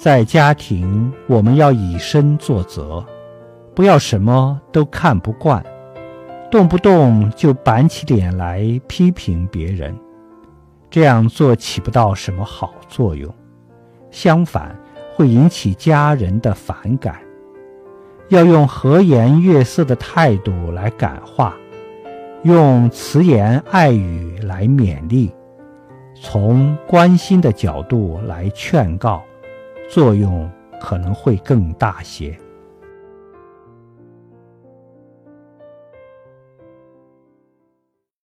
在家庭，我们要以身作则，不要什么都看不惯，动不动就板起脸来批评别人，这样做起不到什么好作用，相反会引起家人的反感。要用和颜悦色的态度来感化，用慈言爱语来勉励，从关心的角度来劝告，作用可能会更大些。